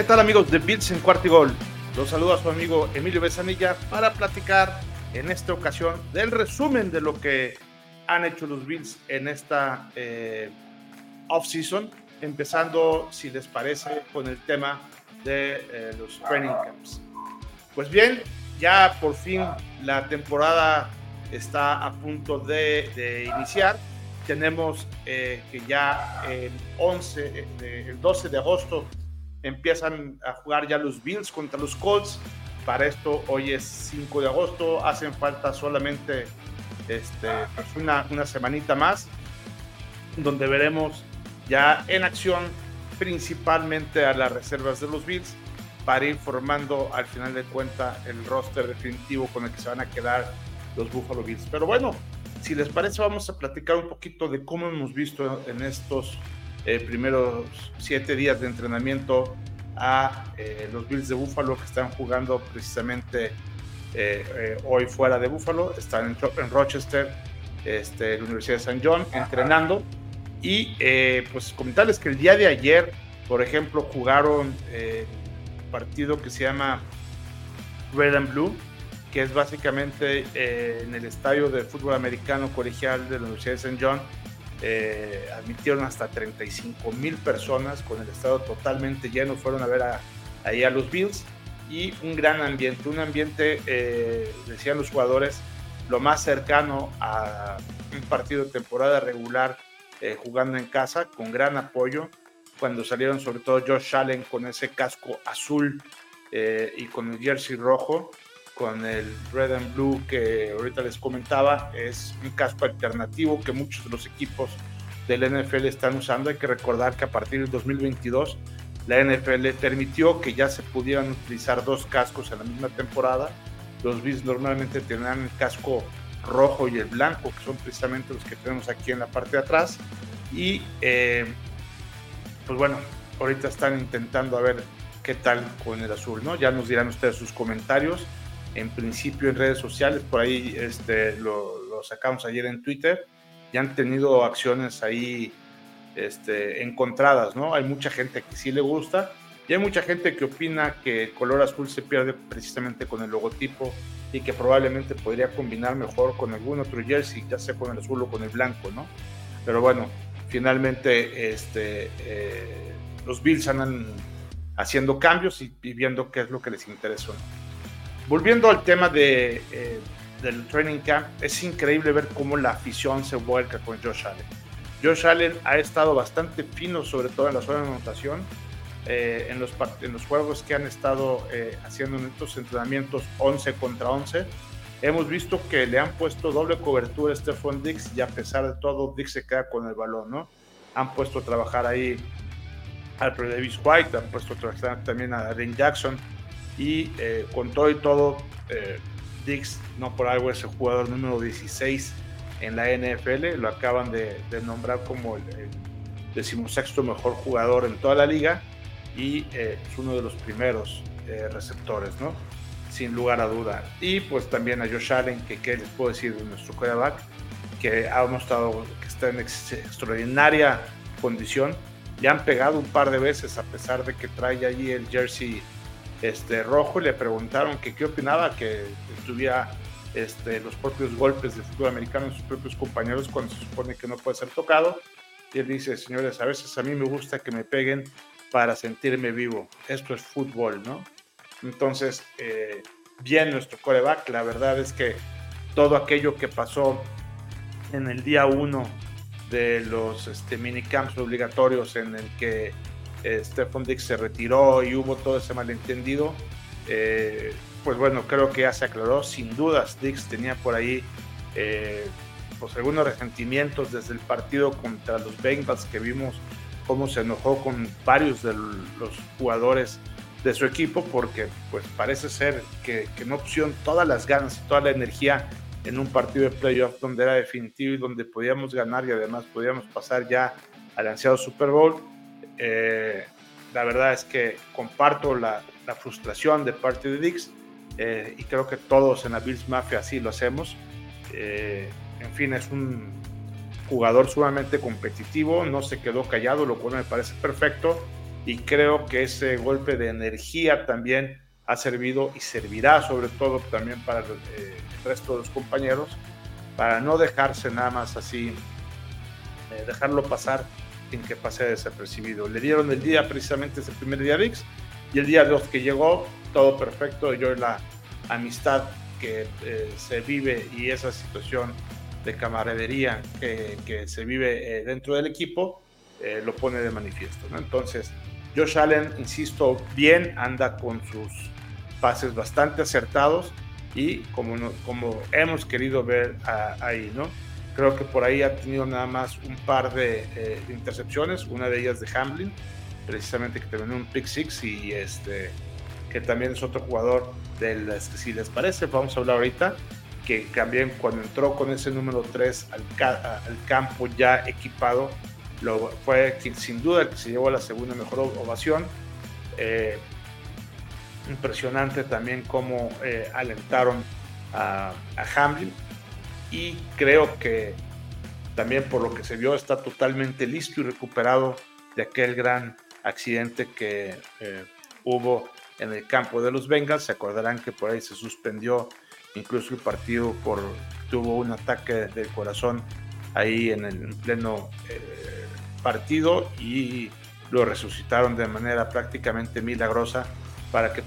¿Qué tal amigos de Bills en Cuarto y Gol? Los saluda su amigo Emilio Besanilla para platicar en esta ocasión del resumen de lo que han hecho los Bills en esta eh, off-season, empezando, si les parece, con el tema de eh, los training camps. Pues bien, ya por fin la temporada está a punto de, iniciar. Tenemos eh, que ya el 11, el 12 de agosto empiezan a jugar ya los Bills contra los Colts. Para esto hoy es 5 de agosto, hacen falta solamente este, pues una, una semanita más, donde veremos ya en acción principalmente a las reservas de los Bills para ir formando al final de cuenta el roster definitivo con el que se van a quedar los Buffalo Bills. Pero bueno, si les parece vamos a platicar un poquito de cómo hemos visto en estos eh, primeros siete días de entrenamiento a eh, los Bills de Buffalo que están jugando precisamente eh, hoy fuera de Buffalo, están en, Rochester, este, la Universidad de San John, entrenando. Y pues comentarles que el día de ayer, por ejemplo, jugaron un partido que se llama Red and Blue, que es básicamente en el estadio de fútbol americano colegial de la Universidad de San John eh, admitieron hasta 35 mil personas con el estado totalmente lleno, fueron a ver ahí a los Bills. Y un gran ambiente, un ambiente, eh, decían los jugadores, lo más cercano a un partido de temporada regular eh, jugando en casa, con gran apoyo, cuando salieron sobre todo Josh Allen con ese casco azul y con el jersey rojo, con el Red and Blue que ahorita les comentaba, es un casco alternativo que muchos de los equipos del NFL están usando. Hay que recordar que a partir del 2022 la NFL permitió que ya se pudieran utilizar dos cascos en la misma temporada. Los Bills normalmente tenían el casco rojo y el blanco, que son precisamente los que tenemos aquí en la parte de atrás. Y eh, pues bueno, ahorita están intentando a ver qué tal con el azul, ¿no? Ya nos dirán ustedes sus comentarios en principio en redes sociales, por ahí este, lo, sacamos ayer en Twitter, y han tenido acciones ahí este, encontradas, ¿no? Hay mucha gente que sí le gusta y hay mucha gente que opina que el color azul se pierde precisamente con el logotipo y que probablemente podría combinar mejor con algún otro jersey, ya sea con el azul o con el blanco, ¿no? Pero bueno, finalmente este, eh, los Bills andan haciendo cambios y, viendo qué es lo que les interesa. Volviendo al tema de, eh, del training camp, es increíble ver cómo la afición se vuelca con Josh Allen. Josh Allen ha estado bastante fino, sobre todo en la zona de anotación, eh, en, los, en los juegos que han estado eh, haciendo en estos entrenamientos 11 contra 11. Hemos visto que le han puesto doble cobertura a Stephon Dix y a pesar de todo, Dix se queda con el balón, ¿no? Han puesto a trabajar ahí a Davis White, han puesto a trabajar también a Aaron Jackson y eh, con todo y todo, eh, Dix, no por algo, es el jugador número 16 en la NFL. Lo acaban de, nombrar como el, decimosexto mejor jugador en toda la liga y eh, es uno de los primeros receptores, ¿no? Sin lugar a duda. Y pues también a Josh Allen, que les puedo decir de nuestro quarterback, que ha mostrado que está en extraordinaria condición. Le han pegado un par de veces a pesar de que trae allí el jersey este, Rojo le preguntaron que qué opinaba que tuviera este, los propios golpes de fútbol americano en sus propios compañeros cuando se supone que no puede ser tocado. Y él dice, señores, a veces a mí me gusta que me peguen para sentirme vivo. Esto es fútbol, ¿no? Entonces, eh, bien nuestro coreback, la verdad es que todo aquello que pasó en el día uno de los este, minicamps obligatorios en el que eh, Dix se retiró y hubo todo ese malentendido, eh, pues bueno, creo que ya se aclaró. Sin dudas, Dix tenía por ahí eh, pues algunos resentimientos desde el partido contra los Bengals que vimos cómo se enojó con varios de los jugadores de su equipo porque pues parece ser que, no pusieron todas las ganas y toda la energía en un partido de playoff donde era definitivo y donde podíamos ganar y además podíamos pasar ya al ansiado Super Bowl eh, la verdad es que comparto la, frustración de parte de Dix eh, y creo que todos en la Bills Mafia así lo hacemos. Eh, en fin, es un jugador sumamente competitivo, no se quedó callado, lo cual me parece perfecto. y creo que ese golpe de energía también ha servido y servirá sobre todo también para el, eh, resto de los compañeros, para no dejarse nada más así, eh, dejarlo pasar sin que pase desapercibido. Le dieron el día precisamente ese primer día VIX y el día 2 que llegó, todo perfecto. Yo la amistad que eh, se vive y esa situación de camaradería que, que se vive dentro del equipo lo pone de manifiesto. ¿no? Entonces, Josh Allen, insisto, bien anda con sus pases bastante acertados y como, como hemos querido ver ahí, ¿no? Creo que por ahí ha tenido nada más un par de, eh, intercepciones, una de ellas de Hamlin, precisamente que terminó un pick six y este que también es otro jugador del, si les parece, vamos a hablar ahorita, que también cuando entró con ese número 3 al, al campo ya equipado, lo, fue sin duda que se llevó la segunda mejor ovación. Eh, impresionante también cómo eh, alentaron a, Hamlin y creo que también por lo que se vio está totalmente listo y recuperado de aquel gran accidente que eh, hubo en el campo de los Bengals. Se acordarán que por ahí se suspendió incluso el partido por tuvo un ataque del corazón ahí en el pleno partido y lo resucitaron de manera prácticamente milagrosa para que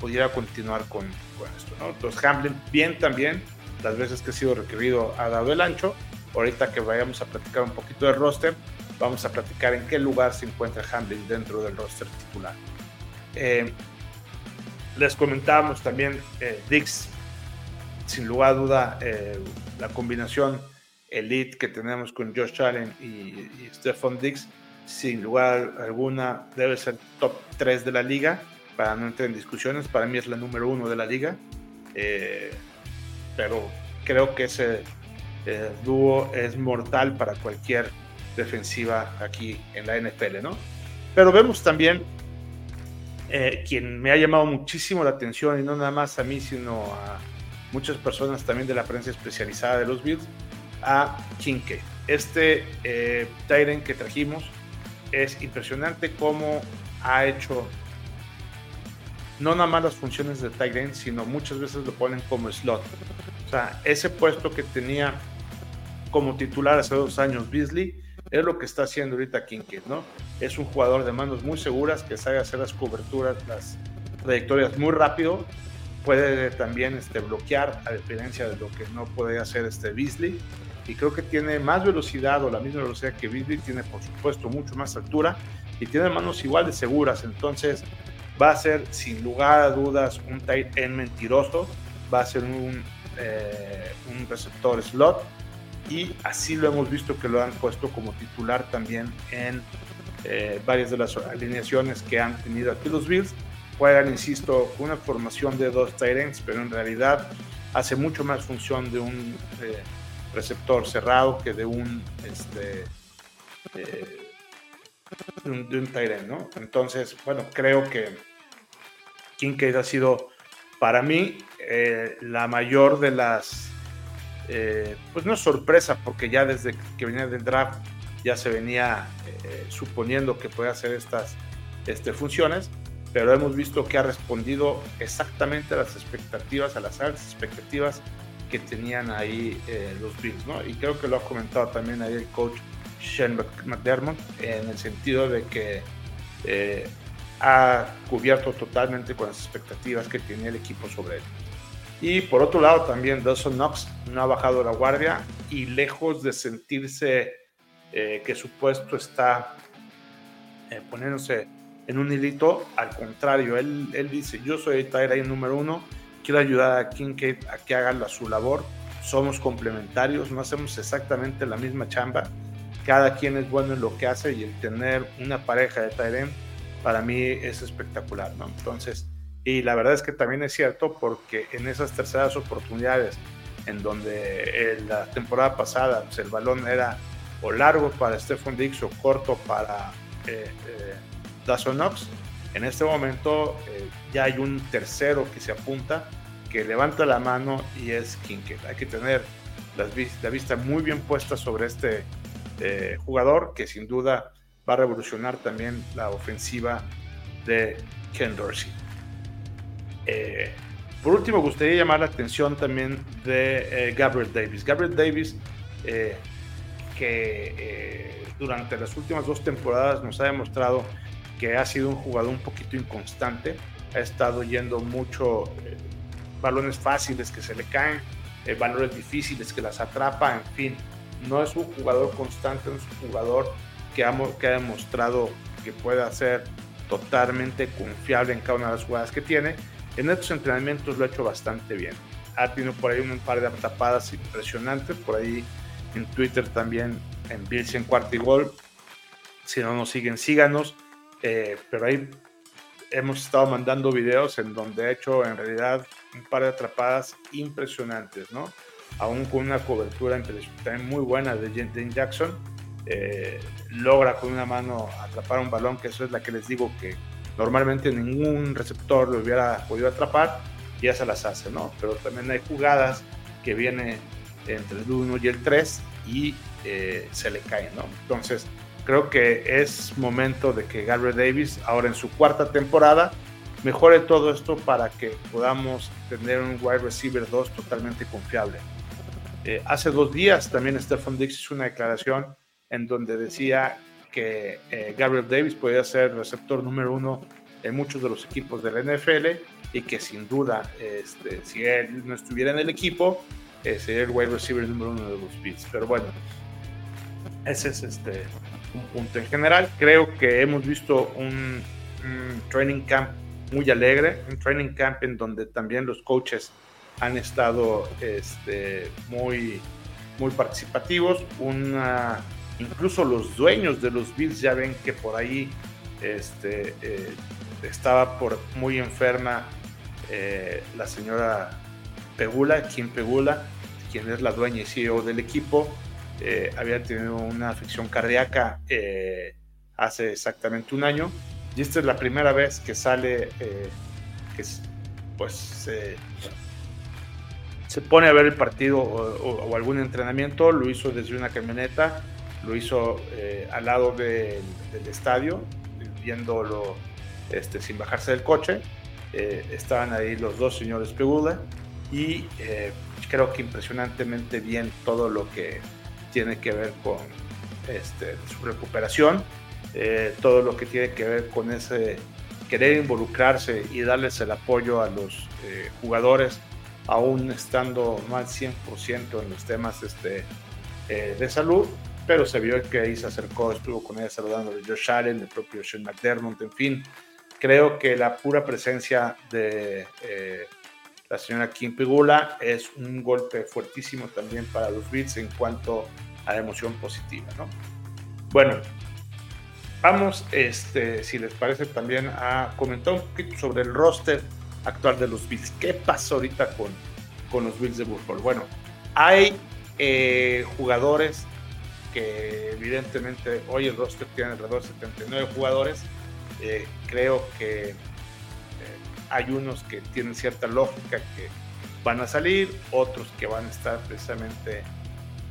pudiera continuar con, esto. ¿no? Entonces Hamlin bien también, las veces que ha sido requerido ha dado el ancho. Ahorita que vayamos a platicar un poquito del roster, vamos a platicar en qué lugar se encuentra Hamlin dentro del roster titular. Eh, les comentábamos también eh, Dix, sin lugar a duda, eh, la combinación elite que tenemos con Josh Allen y, y Stephon Diggs, sin lugar alguna debe ser top 3 de la liga, para no entrar en discusiones, para mí es la número uno de la liga, eh, pero creo que ese eh, dúo es mortal para cualquier defensiva aquí en la NFL, ¿no? Pero vemos también eh, quien me ha llamado muchísimo la atención, y no nada más a mí, sino a muchas personas también de la prensa especializada de los Bills, a Kinke. Este eh, que trajimos es impresionante cómo ha hecho no nada más las funciones de Tyrant, sino muchas veces lo ponen como slot. Sea, ese puesto que tenía como titular hace dos años Beasley es lo que está haciendo ahorita Kincaid, ¿no? Es un jugador de manos muy seguras que sabe hacer las coberturas, las trayectorias muy rápido. Puede también este, bloquear, a diferencia de lo que no puede hacer este Beasley y creo que tiene más velocidad o la misma velocidad que Beasley, tiene por supuesto mucho más altura y tiene manos igual de seguras, entonces va a ser sin lugar a dudas un tight end mentiroso, va a ser un, eh, un receptor slot y así lo hemos visto que lo han puesto como titular también en eh, varias de las alineaciones que han tenido aquí los Bills. Juegan, insisto, una formación de dos tight ends, pero en realidad hace mucho más función de un eh, receptor cerrado que de un este un, de ¿no? Entonces, bueno, creo que Kincaid ha sido para mí eh, la mayor de las eh, pues no es sorpresa porque ya desde que venía del draft ya se venía suponiendo que puede hacer estas este, funciones, pero hemos visto que ha respondido exactamente a las expectativas, a las altas expectativas que tenían ahí eh, los Bills, ¿no? Y creo que lo ha comentado también ahí el coach Shane McDermott, en el sentido de que eh, ha cubierto totalmente con las expectativas que tenía el equipo sobre él. Y por otro lado también Dawson Knox no ha bajado la guardia y lejos de sentirse eh, que su puesto está poniéndose en un hilito, al contrario, él, él dice, yo soy el número uno, quiero ayudar a Kincaid a que haga su labor. Somos complementarios, no hacemos exactamente la misma chamba. Cada quien es bueno en lo que hace y el tener una pareja de Tyrem para mí es espectacular, ¿no? Entonces, y la verdad es que también es cierto porque en esas terceras oportunidades en donde en la temporada pasada pues, el balón era o largo para Stephen Dix o corto para eh, eh Knox, en este momento eh, ya hay un tercero que se apunta, que levanta la mano y es Kincaid. Hay que tener la vista muy bien puesta sobre este eh, jugador que sin duda va a revolucionar también la ofensiva de Ken Dorsey. Eh, por último, gustaría llamar la atención también de eh, Gabriel Davis. Gabriel Davis, eh, que durante las últimas dos temporadas nos ha demostrado que ha sido un jugador un poquito inconstante, ha estado yendo mucho balones fáciles que se le caen, valores difíciles que las atrapa, en fin, no es un jugador constante, es un jugador que ha, que ha demostrado que puede ser totalmente confiable en cada una de las jugadas que tiene. En estos entrenamientos lo ha hecho bastante bien. Ha tenido por ahí un par de tapadas impresionantes, por ahí en Twitter también, en Bills en cuarto y gol. Si no nos siguen, síganos. Eh, pero ahí hemos estado mandando videos en donde ha hecho en realidad un par de atrapadas impresionantes, ¿no? Aún con una cobertura también muy buena de Jane Jackson eh, logra con una mano atrapar un balón, que eso es la que les digo que normalmente ningún receptor lo hubiera podido atrapar, y ya se las hace, ¿no? Pero también hay jugadas que viene entre el 1 y el 3 y eh, se le caen, ¿no? Entonces, creo que es momento de que Gabriel Davis, ahora en su cuarta temporada, mejore todo esto para que podamos tener un wide receiver 2 totalmente confiable. Eh, hace dos días también Stephen Dix hizo una declaración en donde decía que eh, Gabriel Davis podía ser receptor número uno en muchos de los equipos de la NFL y que sin duda, este, si él no estuviera en el equipo, eh, sería el wide receiver número uno de los Beats. Pero bueno, ese es este, un punto. En general, creo que hemos visto un, training camp muy alegre, un training camp en donde también los coaches han estado este, muy, muy participativos, una incluso los dueños de los Bills ya ven que por ahí este, eh, estaba por muy enferma eh, la señora Pegula, Kim Pegula, quien es la dueña y CEO del equipo, eh, había tenido una afección cardíaca hace exactamente un año. Y esta es la primera vez que sale, que pues se pone a ver el partido o, algún entrenamiento, lo hizo desde una camioneta lo hizo eh, al lado del estadio, viéndolo este, sin bajarse del coche. Eh, estaban ahí los dos señores Pegula y eh, creo que impresionantemente bien todo lo que tiene que ver con este, su recuperación, todo lo que tiene que ver con ese querer involucrarse y darles el apoyo a los jugadores, aún estando más 100% en los temas este, de salud pero se vio que ahí se acercó, estuvo con ella saludando a Josh Allen, el propio Shane McDermott, en fin. Creo que la pura presencia de eh, la señora Kim Pigula es un golpe fuertísimo también para los Beats en cuanto a emoción positiva, ¿no? Bueno, vamos, este, si les parece, también a comentar un poquito sobre el roster actual de los Bills. ¿Qué pasó ahorita con, con los Bills de Buffalo? Bueno, hay eh, jugadores que evidentemente hoy el roster tiene alrededor de 79 jugadores. Eh, creo que eh, hay unos que tienen cierta lógica que van a salir, otros que van a estar precisamente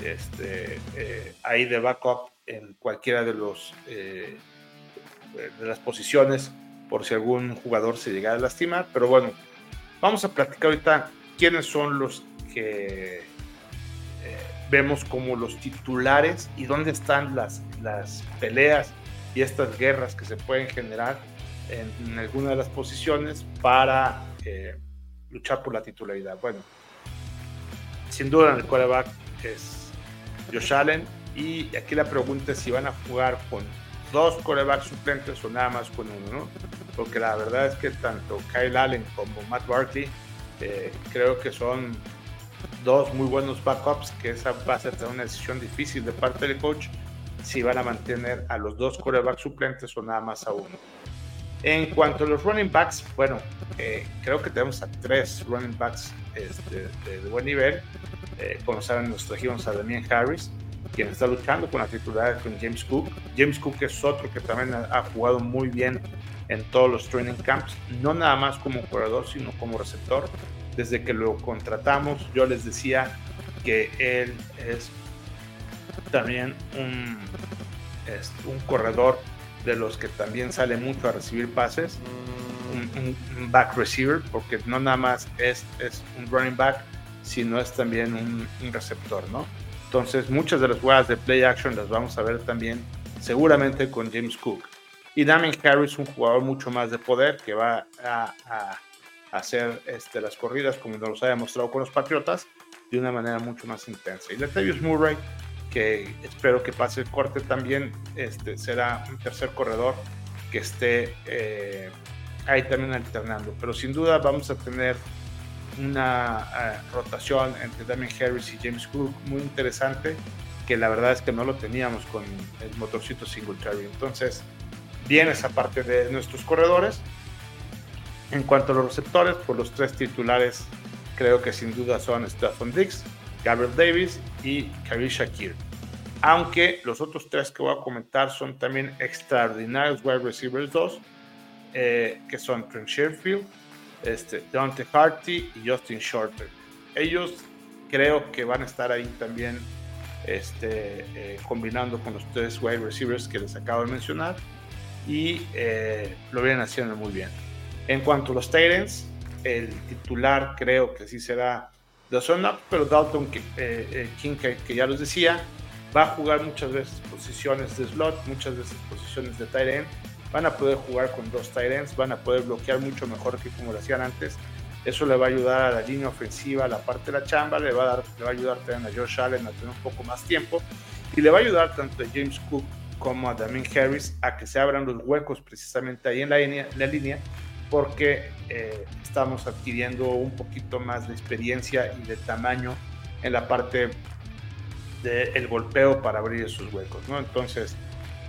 este, eh, ahí de backup en cualquiera de los de las posiciones por si algún jugador se llegara a lastimar. Pero bueno, vamos a platicar ahorita quiénes son los que vemos como los titulares y dónde están las, las peleas y estas guerras que se pueden generar en, alguna de las posiciones para eh, luchar por la titularidad. Bueno, sin duda en el quarterback es Josh Allen y aquí la pregunta es si van a jugar con dos quarterbacks suplentes o nada más con uno, ¿no? Porque la verdad es que tanto Kyle Allen como Matt Barkley eh, creo que son dos muy buenos backups, que esa va a ser una decisión difícil de parte del coach, si van a mantener a los dos corebacks suplentes o nada más a uno. En cuanto a los running backs, bueno, eh, creo que tenemos a tres running backs este, de, buen nivel. Eh, como saben, nos trajimos a Damian Harris, quien está luchando con la titularidad con James Cook. James Cook es otro que también ha, ha, jugado muy bien en todos los training camps, no nada más como jugador, sino como receptor desde que lo contratamos, yo les decía que él es también un un corredor de los que también sale mucho a recibir pases, un, back receiver, porque no nada más es, es un running back, sino es también un, receptor, ¿no? Entonces, muchas de las jugadas de play action las vamos a ver también seguramente con James Cook. Y Damien Harris, un jugador mucho más de poder que va a, hacer este, las corridas como nos ha demostrado con los Patriotas de una manera mucho más intensa. Y Latavius Murray, que espero que pase el corte también, este, será un tercer corredor que esté eh, ahí también alternando. Pero sin duda vamos a tener una eh, rotación entre Damien Harris y James Cook muy interesante, que la verdad es que no lo teníamos con el motorcito Singletary. Entonces, bien esa parte de nuestros corredores. En cuanto a los receptores, por pues los tres titulares creo que sin duda son Stephen Dix, Gabriel Davis y Kavi Shakir. Aunque los otros tres que voy a comentar son también extraordinarios wide receivers 2, eh, que son Trent Sherfield, este, Dante Harty y Justin Shorter. Ellos creo que van a estar ahí también este, eh, combinando con los tres wide receivers que les acabo de mencionar y eh, lo vienen haciendo muy bien. En cuanto a los Titans, el titular creo que sí será Dawson pero Dalton eh, eh, King, que, ya los decía, va a jugar muchas veces posiciones de slot, muchas veces posiciones de tight. Van a poder jugar con dos tight ends, van a poder bloquear mucho mejor que como lo hacían antes. Eso le va a ayudar a la línea ofensiva, a la parte de la chamba, le va a, dar, le va a ayudar también a Josh Allen a tener un poco más tiempo y le va a ayudar tanto a James Cook como a Damien Harris a que se abran los huecos precisamente ahí en la línea porque eh, estamos adquiriendo un poquito más de experiencia y de tamaño en la parte del golpeo para abrir esos huecos, ¿no? Entonces,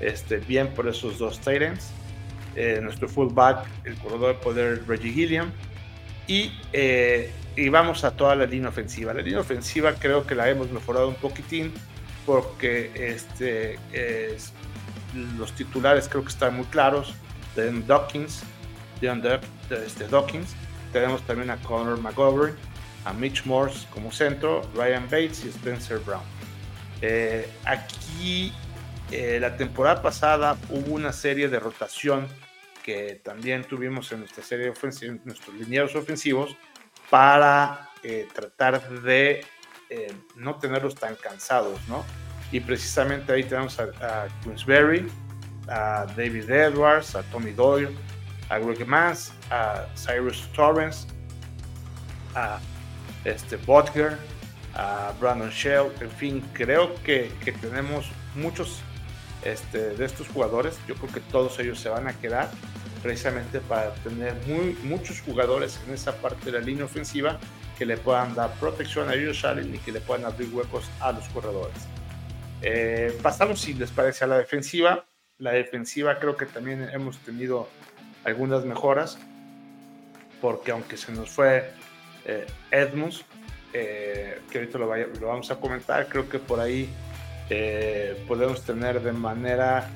este, bien por esos dos Titans, eh, nuestro fullback, el corredor de poder Reggie Gilliam, y, eh, y vamos a toda la línea ofensiva. La línea ofensiva creo que la hemos mejorado un poquitín porque este, los titulares creo que están muy claros. de Dawkins, de este, Dawkins. Tenemos también a Connor McGovern, a Mitch Morse como centro, Ryan Bates y Spencer Brown. Eh, aquí eh, la temporada pasada hubo una serie de rotación que también tuvimos en nuestra serie ofensiva, nuestros linieros ofensivos, para eh, tratar de no tenerlos tan cansados, ¿no? Y precisamente ahí tenemos a, a Queensberry, a David Edwards, a Tommy Doyle, a Greg Mans, a Cyrus Torrance, a este Butker, a Brandon Shell, en fin, creo que, que tenemos muchos este, de estos jugadores, yo creo que todos ellos se van a quedar precisamente para tener muy, muchos jugadores en esa parte de la línea ofensiva que le puedan dar protección a ellos Allen y que le puedan abrir huecos a los corredores. Eh, pasamos, si les parece, a la defensiva. La defensiva creo que también hemos tenido algunas mejoras, porque aunque se nos fue eh, Edmunds, eh, que ahorita lo, lo, vamos a comentar, creo que por ahí eh, podemos tener de manera,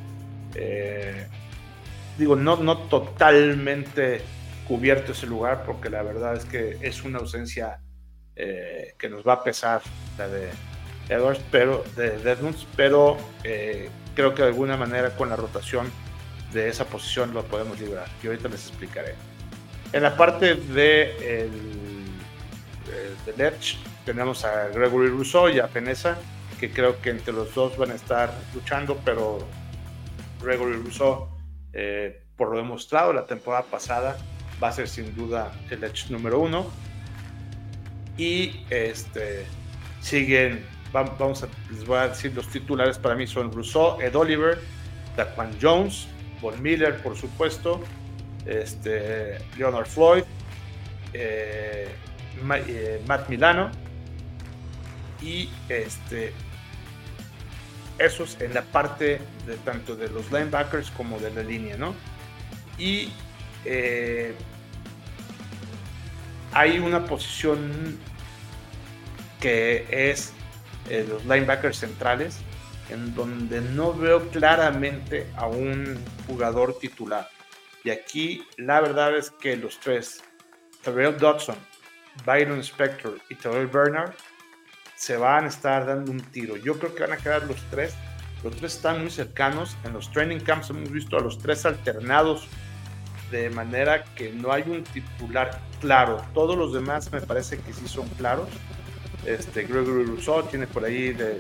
digo, no, no totalmente cubierto ese lugar, porque la verdad es que es una ausencia que nos va a pesar la de Edwards, pero de, Edmunds, pero creo que de alguna manera con la rotación de esa posición lo podemos librar. Y ahorita les explicaré. En la parte de, el, de tenemos a Gregory Rousseau y a Peneza, que creo que entre los dos van a estar luchando, pero Gregory Rousseau, eh, por lo demostrado la temporada pasada, va a ser sin duda el Edge número uno. Y este, siguen, vamos a, les voy a decir los titulares para mí son Rousseau, Ed Oliver, Daquan Jones, Von Miller, por supuesto, este, Leonard Floyd, eh, eh, Matt Milano y este, esos en la parte tanto de los linebackers como de la línea, ¿no? Y eh, hay una posición que es los linebackers centrales en donde no veo claramente a un jugador titular. Y aquí la verdad es que los tres, Terrell Dodson, Byron Spector y Terrell Bernard, se van a estar dando un tiro. Yo creo que van a quedar los tres los tres están muy cercanos. En los training camps hemos visto a los tres alternados de manera que no hay un titular claro. Todos los demás me parece que sí son claros. Este, Gregory Rousseau tiene por ahí de,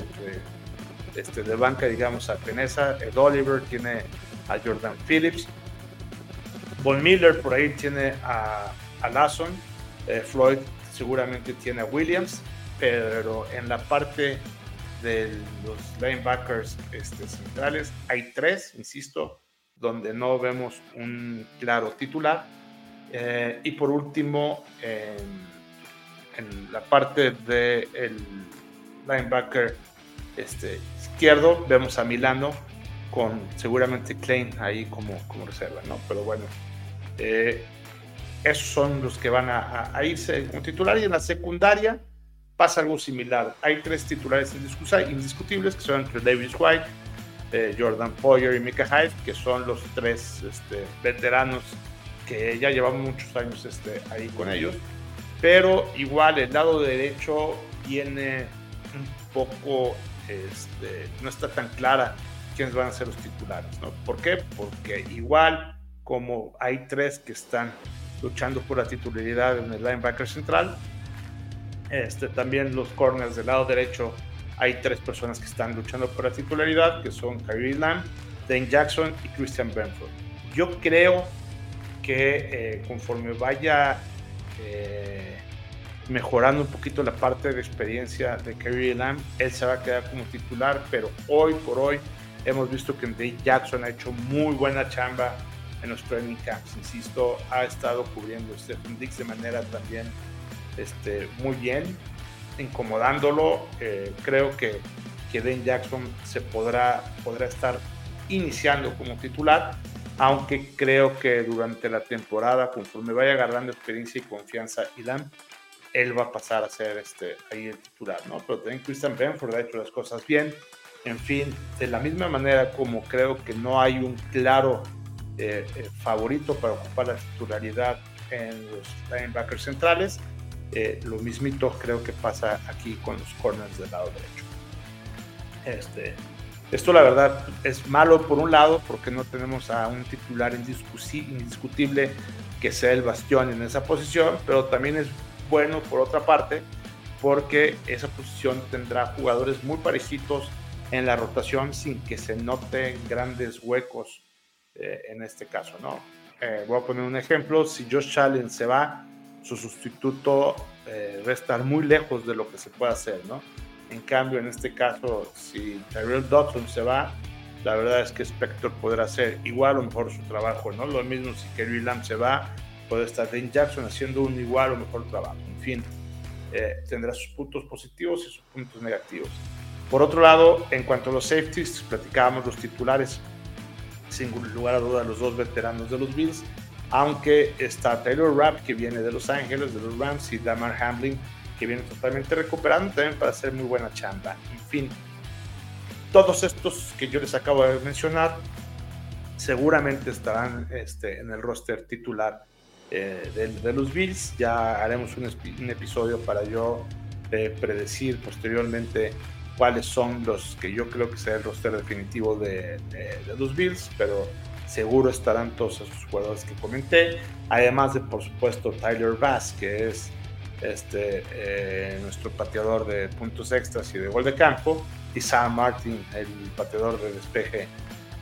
este, de banca, digamos, a Peneza. Ed Oliver tiene a Jordan Phillips. Von Miller por ahí tiene a, a Lasson. Eh, Floyd seguramente tiene a Williams. Pero en la parte de los linebackers este, centrales hay tres, insisto, donde no vemos un claro titular. Eh, y por último, en la parte del el linebacker este, izquierdo, vemos a Milano con seguramente Klein ahí como, como reserva, ¿no? Pero bueno, eh, esos son los que van a, a, irse como titular y en la secundaria pasa algo similar. Hay tres titulares indiscutibles que son entre Davis White, eh, Jordan Poyer y Mika Hyde, que son los tres este, veteranos que ya llevamos muchos años este, ahí con ellos. Pero igual el lado derecho viene un poco, este, no está tan clara quiénes van a ser los titulares. ¿no? ¿Por qué? Porque igual como hay tres que están luchando por la titularidad en el linebacker central, este, también los corners del lado derecho hay tres personas que están luchando por la titularidad, que son Kyrie Lamb, Dane Jackson y Christian Benford. Yo creo que eh, conforme vaya eh, mejorando un poquito la parte de experiencia de Kyrie Lamb, él se va a quedar como titular, pero hoy por hoy hemos visto que Dane Jackson ha hecho muy buena chamba en los training camps, insisto, ha estado cubriendo Stephen Dix de manera también este, muy bien incomodándolo. Eh, creo que, que Dan Jackson se podrá, podrá estar iniciando como titular, aunque creo que durante la temporada, conforme vaya agarrando experiencia y confianza Ilan, él va a pasar a ser este, ahí el titular, ¿no? Pero también Christian Benford ha hecho las cosas bien. En fin, de la misma manera como creo que no hay un claro eh, eh, favorito para ocupar la titularidad en los linebackers centrales, eh, lo mismito creo que pasa aquí con los corners del lado derecho. Este, esto la verdad es malo por un lado porque no tenemos a un titular indiscutible que sea el bastión en esa posición, pero también es bueno por otra parte porque esa posición tendrá jugadores muy parecidos en la rotación sin que se noten grandes huecos eh, en este caso, ¿no? Eh, voy a poner un ejemplo, si Josh Allen se va, su sustituto eh, va a estar muy lejos de lo que se puede hacer, ¿no? En cambio, en este caso, si Tyrell Dodson se va, la verdad es que Spector podrá hacer igual o mejor su trabajo, ¿no? Lo mismo si Kerry Lamb se va, puede estar Dane Jackson haciendo un igual o mejor trabajo. En fin, eh, tendrá sus puntos positivos y sus puntos negativos. Por otro lado, en cuanto a los safeties, platicábamos los titulares, sin lugar a duda, los dos veteranos de los Bills aunque está Taylor Rapp que viene de Los Ángeles, de los Rams, y Damar Hamlin que viene totalmente recuperando también para hacer muy buena chamba. En fin, todos estos que yo les acabo de mencionar seguramente estarán este, en el roster titular eh, de, los Bills. Ya haremos un, episodio para yo eh, predecir posteriormente cuáles son los que yo creo que será el roster definitivo de, los Bills, pero seguro estarán todos esos jugadores que comenté, además de por supuesto Tyler Bass, que es este, eh, nuestro pateador de puntos extras y de gol de campo, y Sam Martin, el pateador de despeje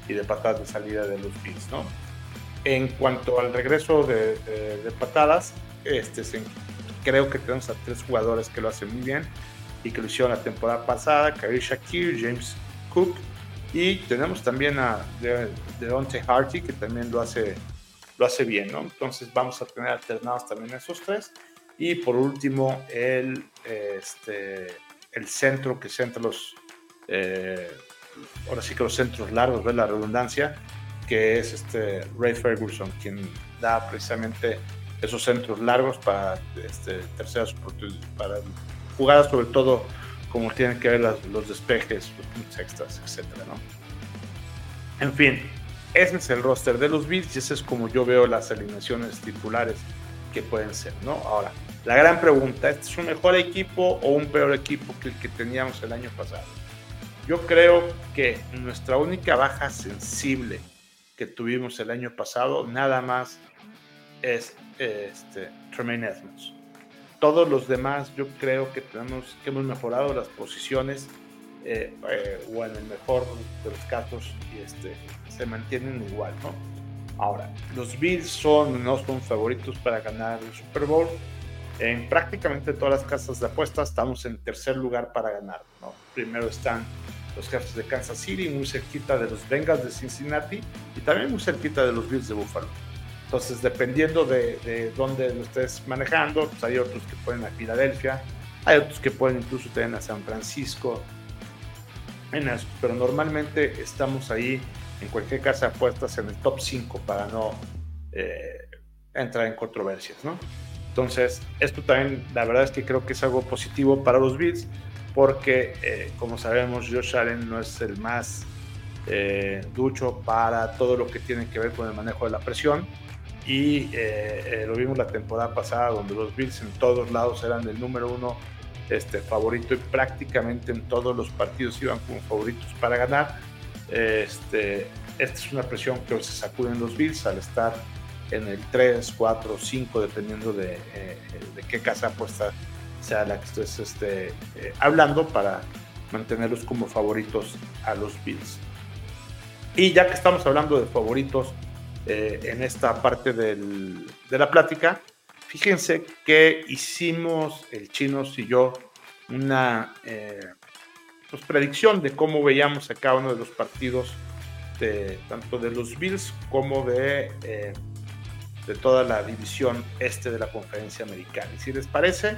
y de patadas de salida de los Bills. ¿no? En cuanto al regreso de, patadas, este, creo que tenemos a tres jugadores que lo hacen muy bien y que lo hicieron la temporada pasada, Kari Shakir, James Cook y tenemos también a Deontay Harty, que también lo hace, bien. Entonces vamos a tener alternados también esos tres. Y por último, el, este, centro que centra los, eh, ahora sí que los centros largos, ¿ves la redundancia? Que es este Ray Ferguson, quien da precisamente esos centros largos para este, terceras para jugadas sobre todo como tienen que ver los despejes, los puntos extras, etcétera, ¿no? En fin, ese es el roster de los Bills y ese es como yo veo las alineaciones titulares que pueden ser, ¿no? Ahora, la gran pregunta, ¿este es un mejor equipo o un peor equipo que el que teníamos el año pasado? yo creo que nuestra única baja sensible que tuvimos el año pasado, nada más es este, Tremaine Edmonds. Todos los demás, yo creo que tenemos que hemos mejorado las posiciones eh, eh, o en el mejor de los casos este, se mantienen igual, ¿no? Ahora, los Bills son, no son favoritos para ganar el Super Bowl. En prácticamente todas las casas de apuestas estamos en tercer lugar para ganar. ¿no? Primero están los Jefes de Kansas City, muy cerquita de los Bengals de Cincinnati y también muy cerquita de los Bills de Buffalo. Entonces, dependiendo de, de dónde lo estés manejando, pues hay otros que pueden a Filadelfia, hay otros que pueden incluso tener a San Francisco, pero normalmente estamos ahí en cualquier casa apuestas en el top 5 para no eh, entrar en controversias, ¿no? Entonces, esto también, la verdad es que creo que es algo positivo para los Bills, porque, eh, como sabemos, Josh Allen no es el más eh, ducho para todo lo que tiene que ver con el manejo de la presión. Y lo vimos la temporada pasada, donde los Bills en todos lados eran el número uno este, favorito y prácticamente en todos los partidos iban como favoritos para ganar. Este, esta es una presión que se sacuden los Bills al estar en el 3, 4, 5, dependiendo de, eh, de qué casa apuesta sea la que estés este, eh, hablando para mantenerlos como favoritos a los Bills. Y ya que estamos hablando de favoritos eh, en esta parte del, de la plática, fíjense que hicimos el Chinos y yo una pues, predicción de cómo veíamos a cada uno de los partidos tanto de los Bills como de, eh, de toda la división este de la conferencia americana. Y si les parece,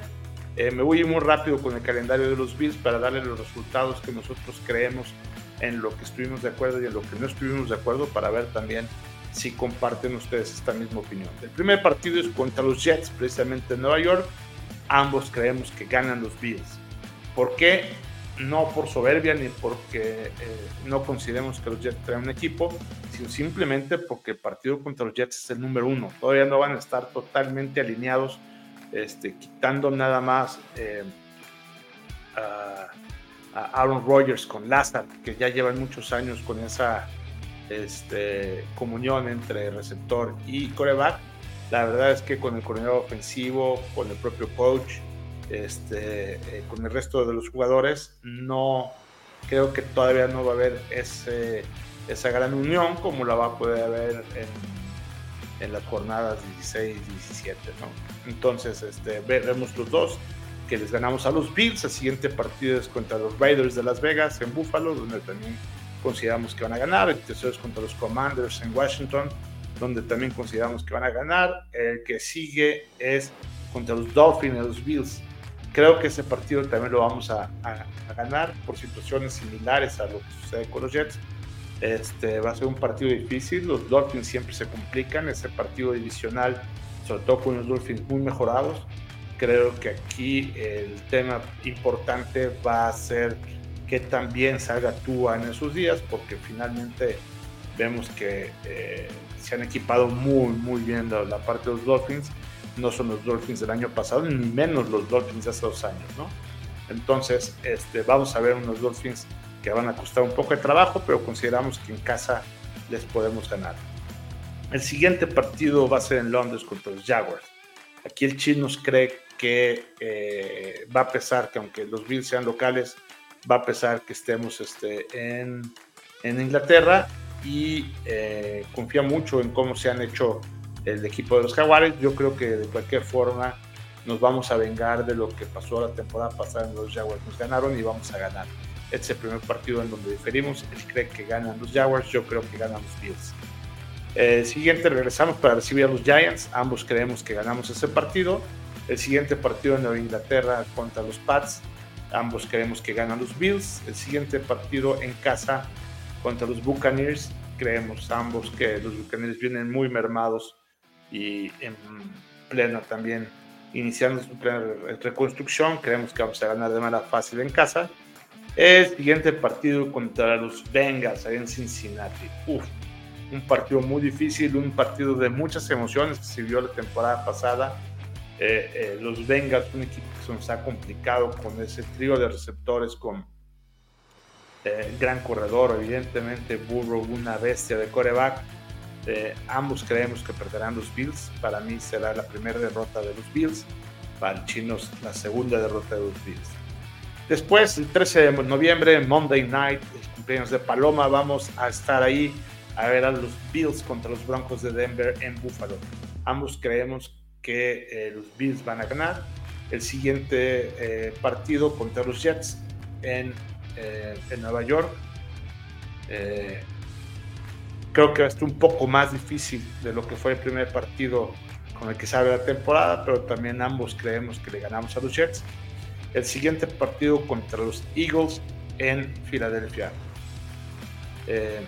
eh, me voy muy rápido con el calendario de los Bills para darles los resultados que nosotros creemos en lo que estuvimos de acuerdo y en lo que no estuvimos de acuerdo para ver también si comparten ustedes esta misma opinión. El primer partido es contra los Jets, precisamente en Nueva York. Ambos creemos que ganan los Bills. ¿Por qué? no por soberbia ni porque eh, no consideremos que los Jets traen un equipo, sino simplemente porque el partido contra los Jets es el número uno. Todavía no van a estar totalmente alineados, este, quitando nada más eh, a, Aaron Rodgers con Lazar, que ya llevan muchos años con esa este, comunión entre receptor y coreback. La verdad es que con el coordinador ofensivo, con el propio coach, este, eh, con el resto de los jugadores, no creo que todavía no va a haber esa gran unión como la va a poder haber en, en las jornadas 16 y 17. ¿no? Entonces, este, los dos que les ganamos a los Bills. El siguiente partido es contra los Raiders de Las Vegas en Buffalo, donde también consideramos que van a ganar. El tercero es contra los Commanders en Washington, donde también consideramos que van a ganar. El que sigue es contra los Dolphins y los Bills Creo que ese partido también lo vamos a, ganar por situaciones similares a lo que sucede con los Jets. Este, va a ser un partido difícil, los Dolphins siempre se complican, ese partido divisional, sobre todo con los Dolphins muy mejorados. Creo que aquí el tema importante va a ser que también salga Tua en esos días, porque finalmente vemos que eh, se han equipado muy, muy bien la, la parte de los Dolphins no son los Dolphins del año pasado, ni menos los Dolphins de hace dos años, ¿no? Entonces, este, vamos a ver unos Dolphins que van a costar un poco de trabajo, pero consideramos que en casa les podemos ganar. El siguiente partido va a ser en Londres contra los Jaguars. Aquí el Chinos cree que eh, va a pesar que aunque los Bills sean locales, va a pesar que estemos este, en, en Inglaterra y eh, confía mucho en cómo se han hecho el equipo de los Jaguares. Yo creo que de cualquier forma nos vamos a vengar de lo que pasó la temporada pasada en los Jaguars. Nos ganaron y vamos a ganar. Este es el primer partido en donde diferimos. Él cree que ganan los Jaguars, yo creo que ganan los Bills. El siguiente regresamos para recibir a los Giants. Ambos creemos que ganamos ese partido. El siguiente partido en Nueva Inglaterra contra los Pats. Ambos creemos que ganan los Bills. El siguiente partido en casa contra los Buccaneers. Creemos ambos que los Buccaneers vienen muy mermados y en plena también iniciando su reconstrucción. Creemos que vamos a ganar de manera fácil en casa. El siguiente partido contra los Bengals en Cincinnati. Uf, un partido muy difícil, un partido de muchas emociones que se vio la temporada pasada. Eh, eh, los Bengals, un equipo que se nos ha complicado con ese trío de receptores con eh, gran corredor, evidentemente Burrow una bestia de coreback. Eh, ambos creemos que perderán los Bills. Para mí será la primera derrota de los Bills. Para los chinos la segunda derrota de los Bills. Después, el 13 de noviembre, Monday Night, cumpleaños de Paloma, vamos a estar ahí a ver a los Bills contra los Broncos de Denver en Buffalo. Ambos creemos que eh, los Bills van a ganar. El siguiente partido contra los Jets en eh, en Nueva York. Eh, creo que va a estar un poco más difícil de lo que fue el primer partido con el que sabe la temporada, pero también ambos creemos que le ganamos a los Jets. El siguiente partido contra los Eagles en Filadelfia. Eh,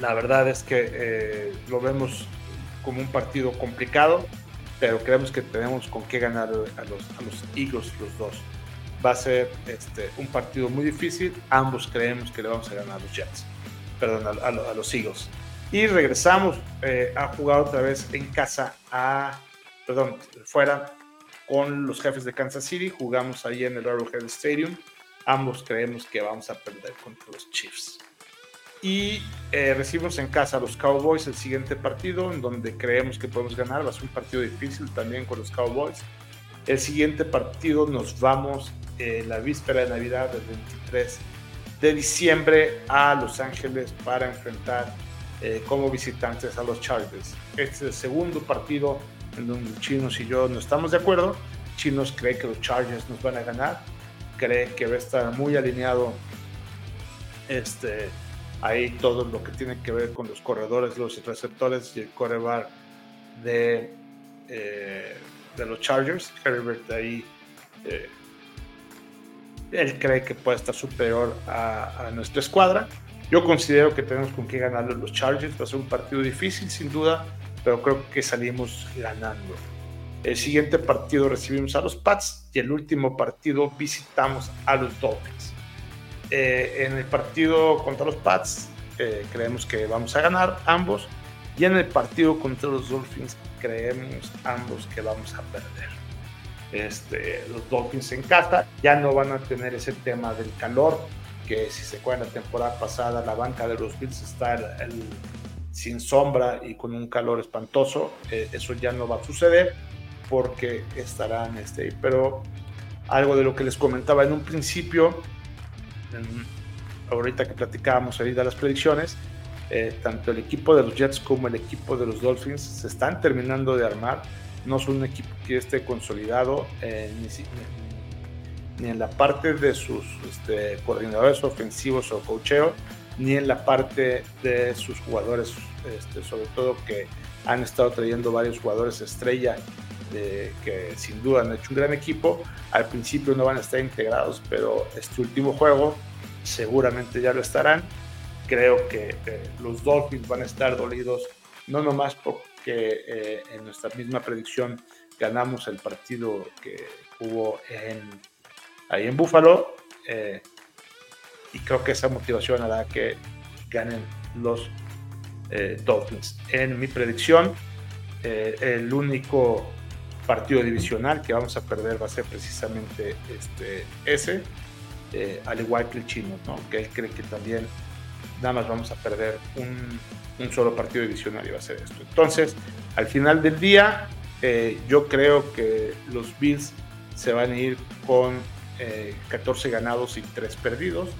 la verdad es que lo vemos como un partido complicado, pero creemos que tenemos con qué ganar a los, a los Eagles los dos va a ser este, un partido muy difícil. Ambos creemos que le vamos a ganar a los Jets, perdón, a, los Eagles. Y regresamos eh, a jugar otra vez en casa, a, perdón, fuera con los jefes de Kansas City. Jugamos ahí en el Arrowhead Stadium. Ambos creemos que vamos a perder contra los Chiefs. Y eh, recibimos en casa a los Cowboys el siguiente partido, en donde creemos que podemos ganar. Va a ser un partido difícil también con los Cowboys. El siguiente partido nos vamos la víspera de Navidad del 23 de diciembre a Los Ángeles para enfrentar eh, como visitantes a los Chargers. Este es el segundo partido en Chinos y yo no estamos de acuerdo. Chinos cree que los Chargers nos van a ganar, cree que va a estar muy alineado este, ahí todo lo que tiene que ver con los corredores, los receptores y el coreback de, eh, de los Chargers. Herbert ahí eh, él cree que puede estar superior a, nuestra escuadra. Yo considero que tenemos con qué ganarle los Chargers. Va a ser un partido difícil, sin duda, pero creo que salimos ganando. El siguiente partido recibimos a los Pats y el último partido visitamos a los Dolphins. Eh, en el partido contra los Pats eh, creemos que vamos a ganar ambos y en el partido contra los Dolphins creemos ambos que vamos a perder este, los Dolphins en casa. Ya no van a tener ese tema del calor, que si se acuerdan la temporada pasada, la banca de los Bills está sin sombra y con un calor espantoso. Eh, eso ya no va a suceder porque estarán, este, pero algo de lo que les comentaba en un principio, ahorita que platicábamos ahorita las predicciones, eh, tanto el equipo de los Jets como el equipo de los Dolphins se están terminando de armar no son un equipo que esté consolidado eh, ni, en la parte de sus este, coordinadores ofensivos o cocheo, ni en la parte de sus jugadores, este, sobre todo que han estado trayendo varios jugadores estrella que sin duda han hecho un gran equipo. Al principio no van a estar integrados, pero este último juego seguramente ya lo estarán. Creo que eh, los Dolphins van a estar dolidos, no nomás por que eh, en nuestra misma predicción ganamos el partido que hubo en, ahí en Buffalo. Eh, y creo que esa motivación hará que ganen los eh, Dolphins. En mi predicción, el único partido divisional que vamos a perder va a ser precisamente este, ese, al igual que el chino, que él cree que también nada más vamos a perder un, un solo partido divisional y va a ser esto. Entonces, al final del día, eh, yo creo que los Bills se van a ir con 14 eh, ganados y 3 perdidos.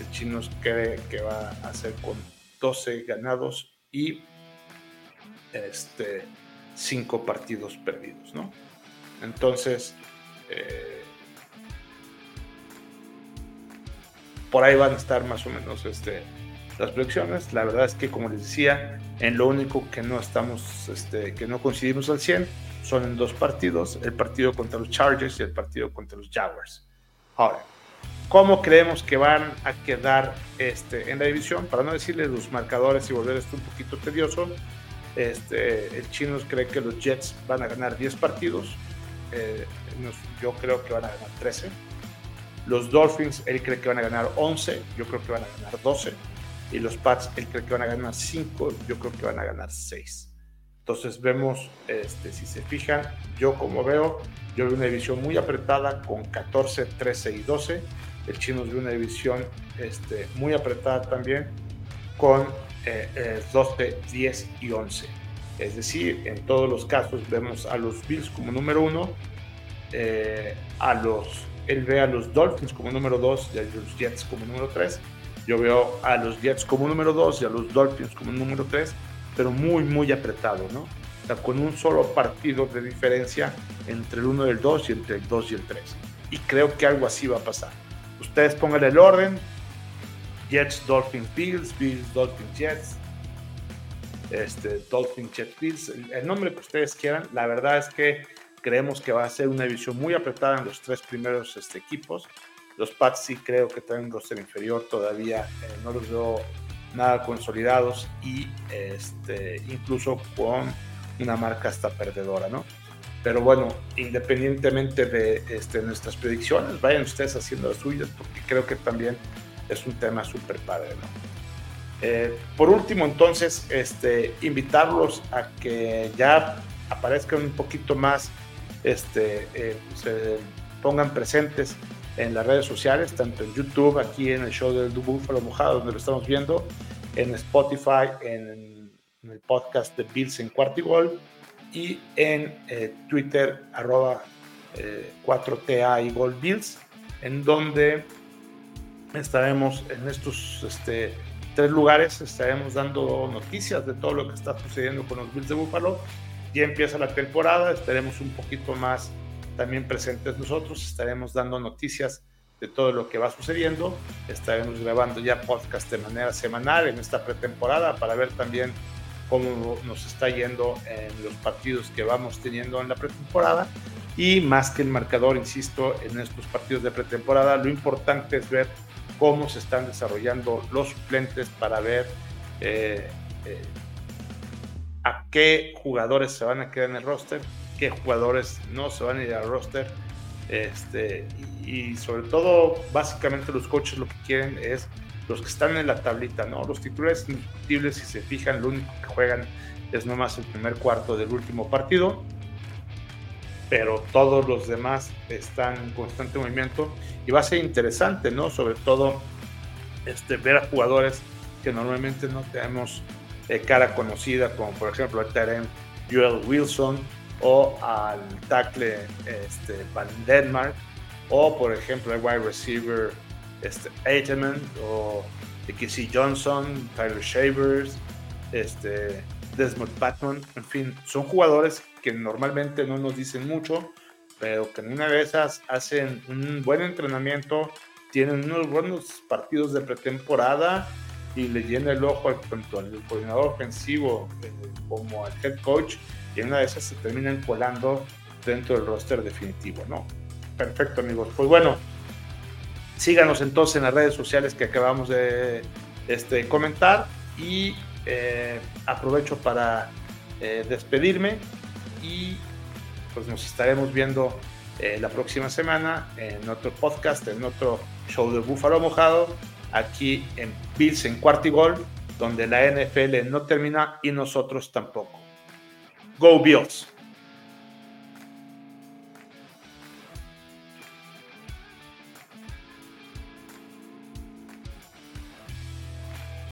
El Chinos cree que va a ser con 12 ganados y este, 5 partidos perdidos, ¿no? Entonces, eh, por ahí van a estar más o menos este, las proyecciones. La verdad es que, como les decía, en lo único que no estamos, este, que no coincidimos al 100 son en dos partidos, el partido contra los Chargers y el partido contra los Jaguars. Ahora, ¿cómo creemos que van a quedar este, en la división? Para no decirles los marcadores y volver esto un poquito tedioso, este, el chino cree que los Jets van a ganar 10 partidos, eh, yo creo que van a ganar 13. Los Dolphins, él cree que van a ganar 11, yo creo que van a ganar 12 y los Pats, él cree que van a ganar 5, yo creo que van a ganar 6. Entonces vemos, este, si se fijan, yo como veo, yo veo una división muy apretada con 14, 13 y 12. el chino vio una división este, muy apretada también con 12, 10 y 11. Es decir, en todos los casos vemos a los Bills como número uno, eh, a los, él ve a los Dolphins como número dos y a los Jets como número tres. Yo veo a los Jets como número dos y a los Dolphins como número tres, pero muy, muy apretado, ¿no? O sea, con un solo partido de diferencia entre el 1 y el 2 y entre el 2 y el 3. Y creo que algo así va a pasar. Ustedes pongan el orden, Jets, Dolphins, Bills, Bills, Dolphins, Jets, este, Dolphins, Jets, Bills, el, nombre que ustedes quieran. La verdad es que creemos que va a ser una división muy apretada en los tres primeros este, equipos. Los Pats sí creo que traen un roster inferior, todavía eh, no los veo nada consolidados y este, incluso con una marca hasta perdedora, ¿no? Pero bueno, independientemente de este, nuestras predicciones, vayan ustedes haciendo las suyas porque creo que también es un tema súper padre, ¿no? Eh, por último, entonces, este, invitarlos a que ya aparezcan un poquito más, este, eh, se pongan presentes en las redes sociales, tanto en YouTube, aquí en el show del Búfalo Mojado, donde lo estamos viendo, en Spotify, en, el podcast de Bills en Cuartigol y en eh, Twitter, arroba 4TA y Gold Bills, en donde estaremos en estos este, tres lugares, estaremos dando noticias de todo lo que está sucediendo con los Bills de Buffalo. Ya empieza la temporada, estaremos un poquito más también presentes nosotros, estaremos dando noticias de todo lo que va sucediendo, estaremos grabando ya podcast de manera semanal en esta pretemporada para ver también cómo nos está yendo en los partidos que vamos teniendo en la pretemporada. Y más que el marcador, insisto, en estos partidos de pretemporada, lo importante es ver cómo se están desarrollando los suplentes para ver eh, eh, a qué jugadores se van a quedar en el roster, qué jugadores no se van a ir al roster. Este, y, sobre todo, básicamente los coaches lo que quieren es los que están en la tablita, ¿no? Los titulares indiscutibles, si se fijan, lo único que juegan es nomás el primer cuarto del último partido pero todos los demás están en constante movimiento y va a ser interesante, ¿no? Sobre todo este, ver a jugadores que normalmente no tenemos eh, cara conocida, como por ejemplo el Terem Joel Wilson o al tackle este, Van Denmark o por ejemplo el wide receiver este, Eitelman o Kissy Johnson, Tyler Shavers, este, Desmond Patman, en fin, son jugadores que normalmente no nos dicen mucho, pero que en una de esas hacen un buen entrenamiento, tienen unos buenos partidos de pretemporada y le llena el ojo tanto al coordinador ofensivo eh, como al head coach y una de esas se terminan colando dentro del roster definitivo, ¿no? Perfecto amigos, pues bueno, síganos entonces en las redes sociales que acabamos de este, comentar y eh, aprovecho para eh, despedirme y pues nos estaremos viendo eh, la próxima semana en otro podcast, en otro show de Búfalo Mojado, aquí en Bills en Cuartigol, donde la NFL no termina y nosotros tampoco. Go Bills.